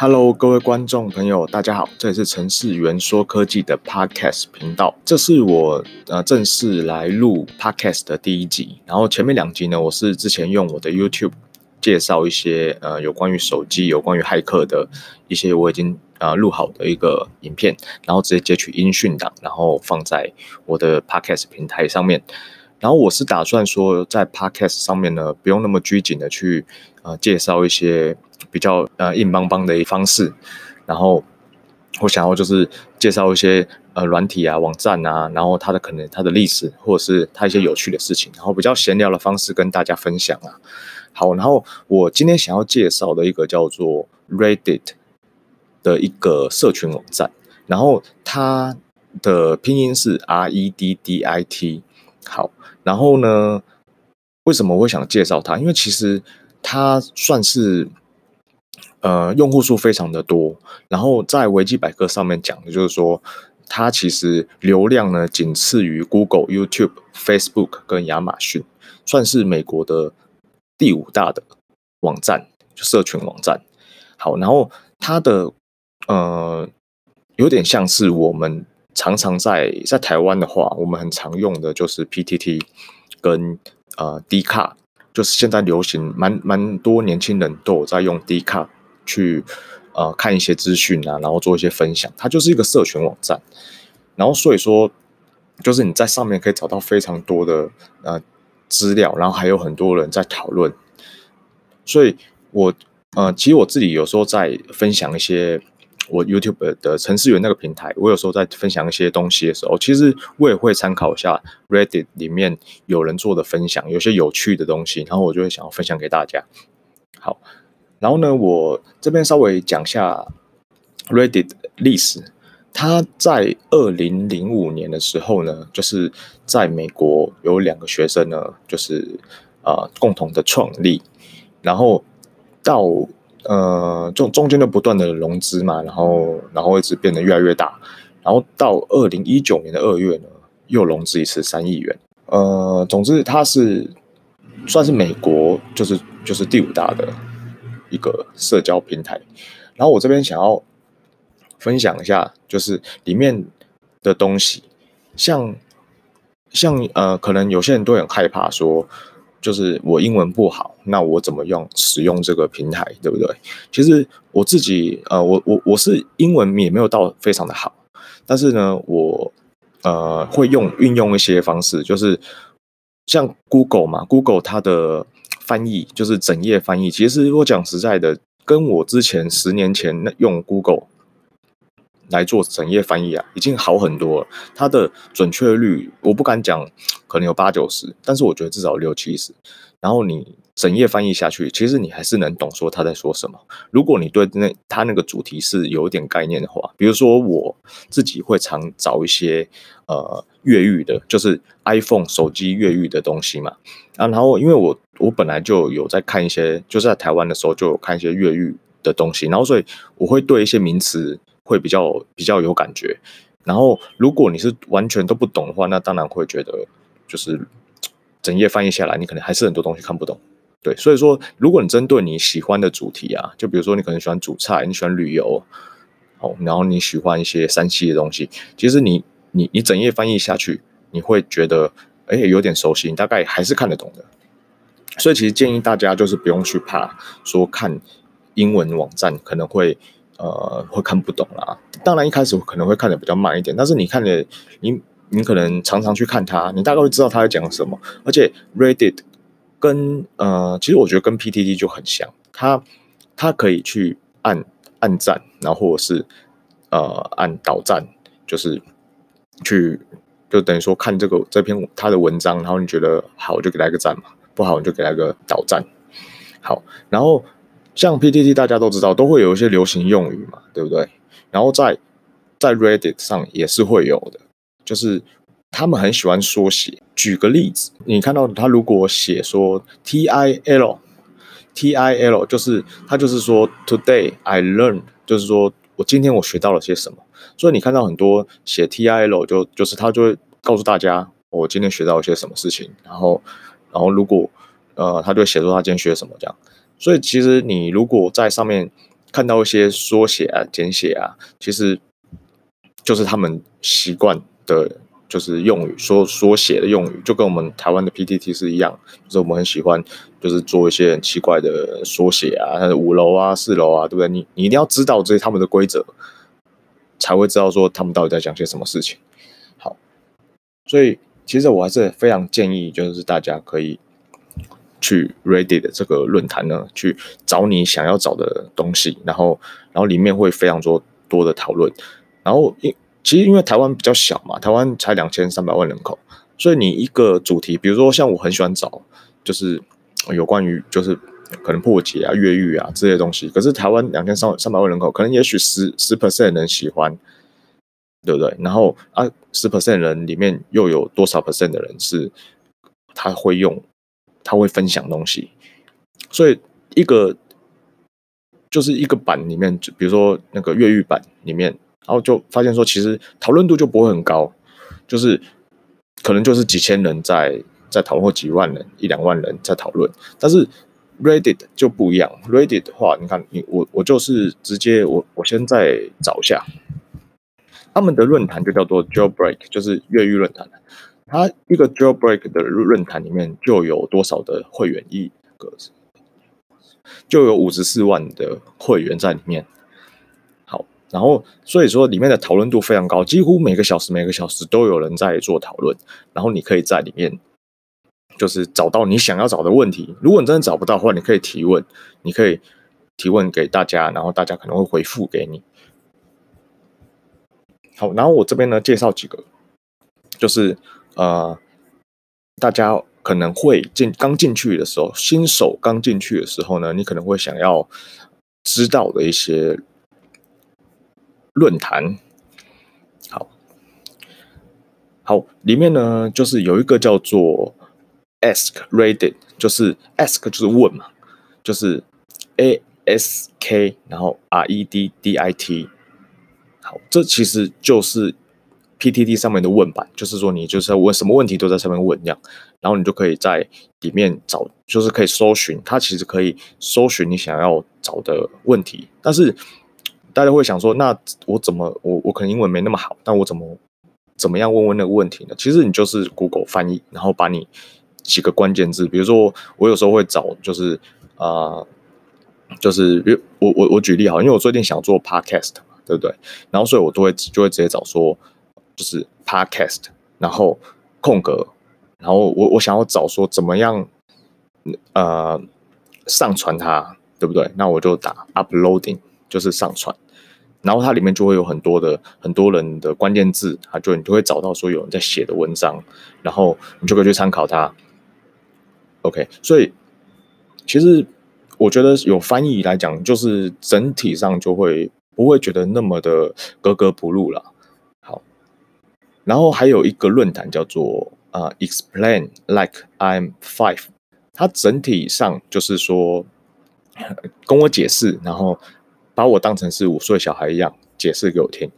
Hello，各位观众朋友，大家好，这里是程式员说科技的 Podcast 频道，这是我呃正式来录 Podcast 的第一集。然后前面两集呢，我是之前用我的 YouTube 介绍一些呃有关于手机、有关于骇客的一些我已经呃录好的一个影片，然后直接截取音讯档，然后放在我的 Podcast 平台上面。然后我是打算说，在 Podcast 上面呢，不用那么拘谨的去呃介绍一些。比较呃硬邦邦的一方式，然后我想要就是介绍一些呃软体啊网站啊，然后它的可能它的历史或者是它一些有趣的事情，然后比较闲聊的方式跟大家分享啊。好，然后我今天想要介绍的一个叫做 Reddit 的一个社群网站，然后它的拼音是 R E D D I T。好，然后呢，为什么我会想介绍它？因为其实它算是。呃，用户数非常的多，然后在维基百科上面讲的就是说，它其实流量呢仅次于 Google、YouTube、Facebook 跟亚马逊，算是美国的第五大的网站，就社群网站。好，然后它的呃有点像是我们常常在在台湾的话，我们很常用的就是 PTT 跟呃 D 卡，就是现在流行蛮蛮多年轻人都有在用 D 卡。去呃看一些资讯啊，然后做一些分享，它就是一个社群网站，然后所以说就是你在上面可以找到非常多的呃资料，然后还有很多人在讨论，所以我呃其实我自己有时候在分享一些我 YouTube 的程序员那个平台，我有时候在分享一些东西的时候，其实我也会参考一下 Reddit 里面有人做的分享，有些有趣的东西，然后我就会想要分享给大家。好。然后呢，我这边稍微讲一下 Reddit 的历史。它在二零零五年的时候呢，就是在美国有两个学生呢，就是呃共同的创立，然后到呃中中间的不断的融资嘛，然后然后一直变得越来越大，然后到二零一九年的二月呢，又融资一次三亿元。呃，总之它是算是美国就是就是第五大的。一个社交平台，然后我这边想要分享一下，就是里面的东西，像像呃，可能有些人都很害怕说，就是我英文不好，那我怎么用使用这个平台，对不对？其实我自己呃，我我我是英文也没有到非常的好，但是呢，我呃会用运用一些方式，就是像 Google 嘛，Google 它的。翻译就是整页翻译，其实我讲实在的，跟我之前十年前那用 Google 来做整页翻译啊，已经好很多了。它的准确率我不敢讲，可能有八九十，但是我觉得至少六七十。然后你整页翻译下去，其实你还是能懂说他在说什么。如果你对那他那个主题是有一点概念的话，比如说我自己会常找一些呃越狱的，就是 iPhone 手机越狱的东西嘛。啊，然后因为我我本来就有在看一些，就是在台湾的时候就有看一些越狱的东西，然后所以我会对一些名词会比较比较有感觉。然后如果你是完全都不懂的话，那当然会觉得就是。整页翻译下来，你可能还是很多东西看不懂，对，所以说，如果你针对你喜欢的主题啊，就比如说你可能喜欢煮菜，你喜欢旅游，哦，然后你喜欢一些山西的东西，其实你你你整页翻译下去，你会觉得哎有点熟悉，你大概还是看得懂的。所以其实建议大家就是不用去怕说看英文网站可能会呃会看不懂啦，当然一开始可能会看得比较慢一点，但是你看的你。你可能常常去看它，你大概会知道它在讲什么。而且 Reddit 跟呃，其实我觉得跟 PTT 就很像，它它可以去按按赞，然后或者是呃按倒赞，就是去就等于说看这个这篇它的文章，然后你觉得好就给它一个赞嘛，不好你就给它一个倒赞。好，然后像 PTT 大家都知道都会有一些流行用语嘛，对不对？然后在在 Reddit 上也是会有的。就是他们很喜欢缩写。举个例子，你看到他如果写说 T I L T I L，就是他就是说 Today I learn，就是说我今天我学到了些什么。所以你看到很多写 T I L 就就是他就会告诉大家我今天学到了些什么事情。然后然后如果呃他就写说他今天学什么这样。所以其实你如果在上面看到一些缩写啊、简写啊，其实就是他们习惯的，就是用语缩缩写的用语，就跟我们台湾的 PTT 是一样，就是我们很喜欢，就是做一些很奇怪的缩写啊，它的五楼啊、四楼啊，对不对？你你一定要知道这些他们的规则，才会知道说他们到底在讲些什么事情。好，所以其实我还是非常建议，就是大家可以。去 Reddit 的这个论坛呢，去找你想要找的东西，然后，然后里面会非常多多的讨论。然后，因其实因为台湾比较小嘛，台湾才两千三百万人口，所以你一个主题，比如说像我很喜欢找，就是有关于就是可能破解啊、越狱啊这些东西。可是台湾两千三三百万人口，可能也许十十 percent 人喜欢，对不对？然后啊，十 percent 人里面又有多少 percent 的人是他会用？他会分享东西，所以一个就是一个版里面，就比如说那个越狱版里面，然后就发现说，其实讨论度就不会很高，就是可能就是几千人在在讨论，或几万人、一两万人在讨论。但是 Reddit 就不一样，Reddit 的话，你看你我我就是直接我我先再找一下他们的论坛，就叫做 Jailbreak，就是越狱论坛。它一个 Jailbreak 的论坛里面就有多少的会员？一个就有五十四万的会员在里面。好，然后所以说里面的讨论度非常高，几乎每个小时每个小时都有人在做讨论。然后你可以在里面就是找到你想要找的问题。如果你真的找不到的话，你可以提问，你可以提问给大家，然后大家可能会回复给你。好，然后我这边呢介绍几个，就是。呃，大家可能会进刚进去的时候，新手刚进去的时候呢，你可能会想要知道的一些论坛。好，好，里面呢就是有一个叫做 Ask Reddit，就是 Ask 就是问嘛，就是 A S K 然后 R E D D I T。好，这其实就是。PTT 上面的问版，就是说你就是问什么问题都在上面问这样，然后你就可以在里面找，就是可以搜寻，它其实可以搜寻你想要找的问题。但是大家会想说，那我怎么我我可能英文没那么好，但我怎么怎么样问问那个问题呢？其实你就是 Google 翻译，然后把你几个关键字，比如说我有时候会找，就是啊、就是我我我举例哈，因为我最近想做 Podcast 嘛，对不对？然后所以我都会就会直接找说。就是 podcast，然后空格，然后我我想要找说怎么样，呃，上传它，对不对？那我就打 uploading，就是上传，然后它里面就会有很多的很多人的关键字，啊，就你就会找到说有人在写的文章，然后你就可以去参考它。OK，所以其实我觉得有翻译来讲，就是整体上就会不会觉得那么的格格不入了。然后还有一个论坛叫做啊、Explain Like I'm Five，它整体上就是说 跟我解释，然后把我当成是五岁小孩一样解释给我听。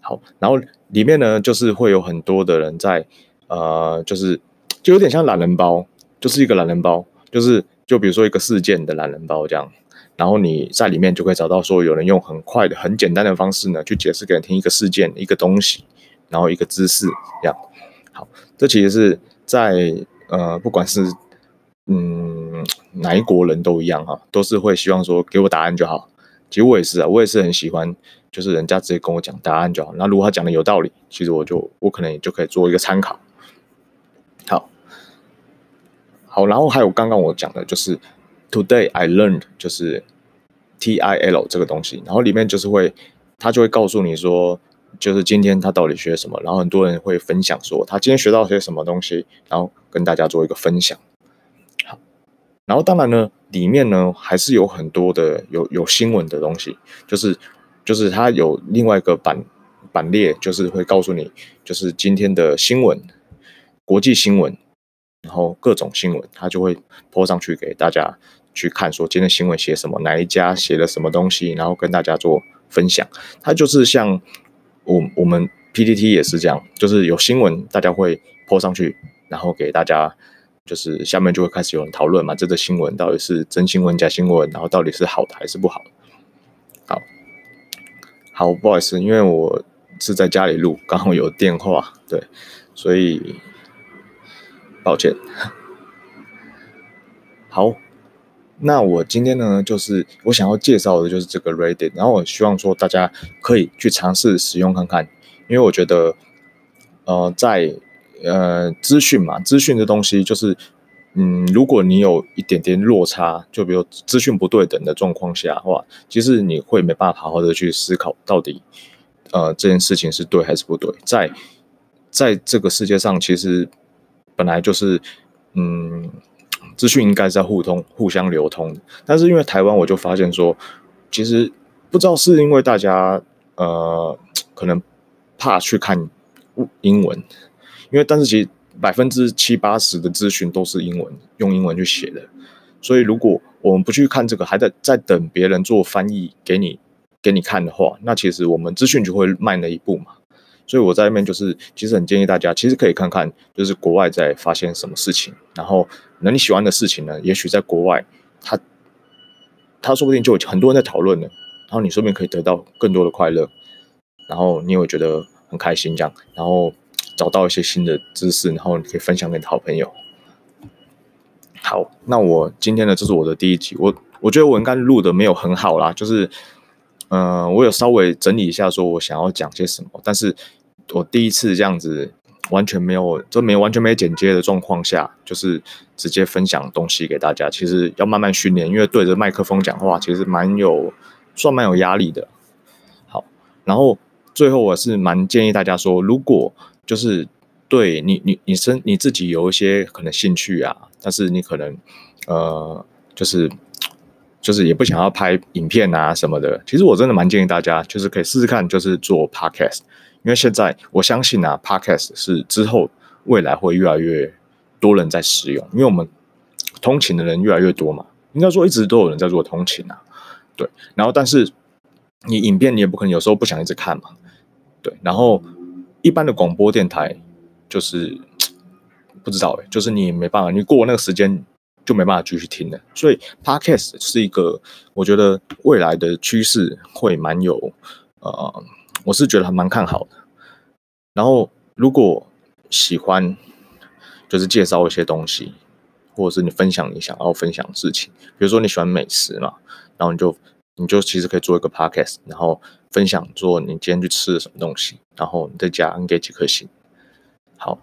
好，然后里面呢就是会有很多的人在呃，就是就有点像懒人包，就是一个懒人包，就是就比如说一个事件的懒人包这样。然后你在里面就可以找到说有人用很快的、很简单的方式呢去解释给你听一个事件、一个东西。然后一个姿势这样，好，这其实是在呃，不管是嗯哪一国人都一样哈，都是会希望说给我答案就好。其实我也是啊，我也是很喜欢，就是人家直接跟我讲答案就好。那如果他讲的有道理，其实我就我可能也就可以做一个参考。好，好，然后还有刚刚我讲的就是 Today I learned 就是 T I L 这个东西，然后里面就是会，他就会告诉你说。就是今天他到底学什么，然后很多人会分享说他今天学到些什么东西，然后跟大家做一个分享。好，然后当然呢，里面呢还是有很多的有有新闻的东西，就是就是他有另外一个版版列，就是会告诉你就是今天的新闻，国际新闻，然后各种新闻，他就会泼上去给大家去看，说今天新闻写什么，哪一家写了什么东西，然后跟大家做分享。他就是像。我我们 PTT 也是这样，就是有新闻，大家会泼上去，然后给大家，就是下面就会开始有人讨论嘛，这个新闻到底是真新闻假新闻，然后到底是好的还是不好。好，好，不好意思，因为我是在家里录，刚好有电话，对，所以抱歉。好，那我今天呢，就是我想要介绍的就是这个 Reddit，然后我希望说大家可以去尝试使用看看，因为我觉得，呃，在呃资讯嘛，资讯的东西就是。嗯，如果你有一点点落差，就比如资讯不对等的状况下的话，其实你会没办法好好的去思考到底，呃，这件事情是对还是不对。在在这个世界上，其实本来就是，嗯，资讯应该是在互通、互相流通。但是因为台湾，我就发现说，其实不知道是因为大家呃可能怕去看英文，因为但是其实。百分之七八十的资讯都是英文，用英文去写的，所以如果我们不去看这个，还在在等别人做翻译给你给你看的话，那其实我们资讯就会慢了一步嘛。所以我在那边就是，其实很建议大家，其实可以看看，就是国外在发生什么事情，然后那你喜欢的事情呢，也许在国外，他他说不定就有很多人在讨论了，然后你说不定可以得到更多的快乐，然后你也会觉得很开心这样，然后。找到一些新的知识，然后你可以分享给你好朋友。好，那我今天呢，这是我的第一集。我我觉得我应该录的没有很好啦，就是，嗯、我有稍微整理一下，说我想要讲些什么。但是我第一次这样子，完全没有，就没完全没剪接的状况下，就是直接分享东西给大家。其实要慢慢训练，因为对着麦克风讲话，其实蛮有，算蛮有压力的。好，然后最后我是蛮建议大家说，如果就是对你，你你身你自己有一些可能兴趣啊，但是你可能呃，就是就是也不想要拍影片啊什么的。其实我真的蛮建议大家，就是可以试试看，就是做 podcast，因为现在我相信啊，podcast 是之后未来会越来越多人在使用，因为我们通勤的人越来越多嘛，应该说一直都有人在做通勤啊，对。然后但是你影片你也不可能有时候不想一直看嘛，对，然后。一般的广播电台就是不知道哎，就是你没办法，你过那个时间就没办法继续听了。所以 Podcast 是一个我觉得未来的趋势，会蛮有呃，我是觉得还蛮看好的。然后如果喜欢，就是介绍一些东西，或者是你分享你想要分享的事情，比如说你喜欢美食嘛，然后你就你就其实可以做一个 Podcast，然后。分享做你今天去吃了什么东西，然后你在家你给几颗星。好，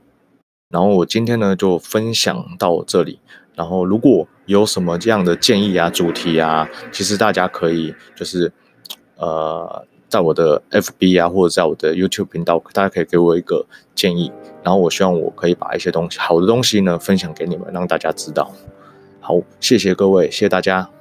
然后我今天呢就分享到这里。然后如果有什么这样的建议啊、主题啊，其实大家可以就是呃，在我的 FB 啊，或者在我的 YouTube 频道，大家可以给我一个建议。然后我希望我可以把一些东西好的东西呢分享给你们，让大家知道。好，谢谢各位，谢谢大家。